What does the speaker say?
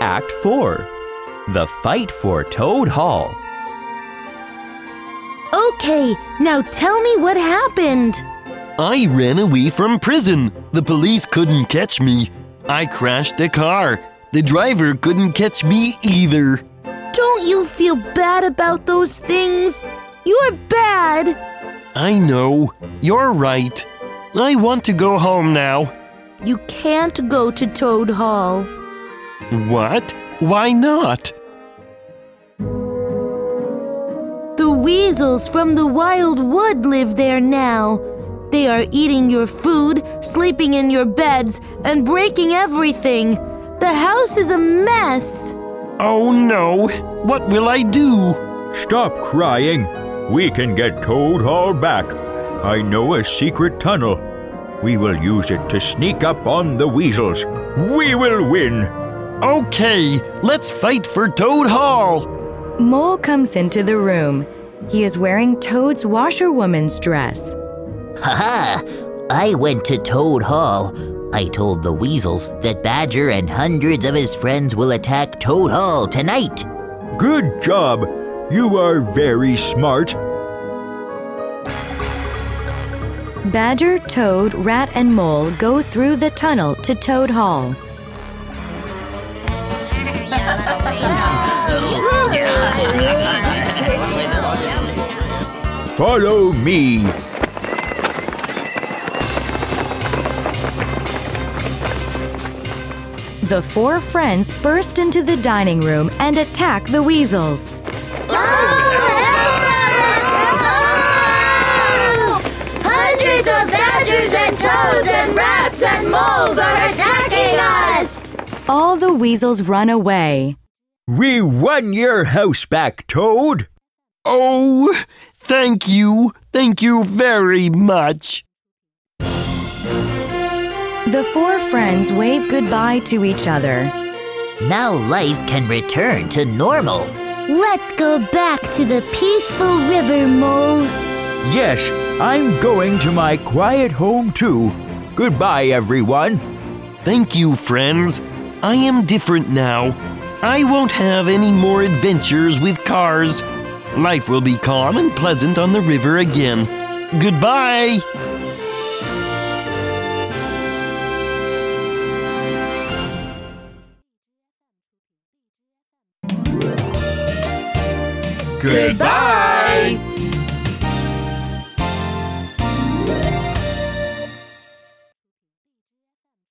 Act 4 The Fight for Toad Hall. Okay, now tell me what happened. I ran away from prison. The police couldn't catch me. I crashed a car. The driver couldn't catch me either. Don't you feel bad about those things? You're bad. I know. You're right. I want to go home now. You can't go to Toad Hall. What? Why not? The weasels from the wild wood live there now. They are eating your food, sleeping in your beds, and breaking everything. The house is a mess. Oh no. What will I do? Stop crying. We can get Toad Hall back. I know a secret tunnel. We will use it to sneak up on the weasels. We will win. Okay, let's fight for Toad Hall. Mole comes into the room. He is wearing Toad's washerwoman's dress. Ha ha! I went to Toad Hall. I told the weasels that Badger and hundreds of his friends will attack Toad Hall tonight. Good job. You are very smart. Badger, Toad, Rat, and Mole go through the tunnel to Toad Hall. Follow me. The four friends burst into the dining room and attack the weasels. Hundreds of badgers and toads and rats and moles are attacking us! All the weasels run away. We won your house back, Toad. Oh, thank you. Thank you very much. The four friends wave goodbye to each other. Now life can return to normal. Let's go back to the peaceful river, Mole. Yes, I'm going to my quiet home too. Goodbye, everyone. Thank you, friends. I am different now. I won't have any more adventures with cars. Life will be calm and pleasant on the river again. Goodbye. Goodbye.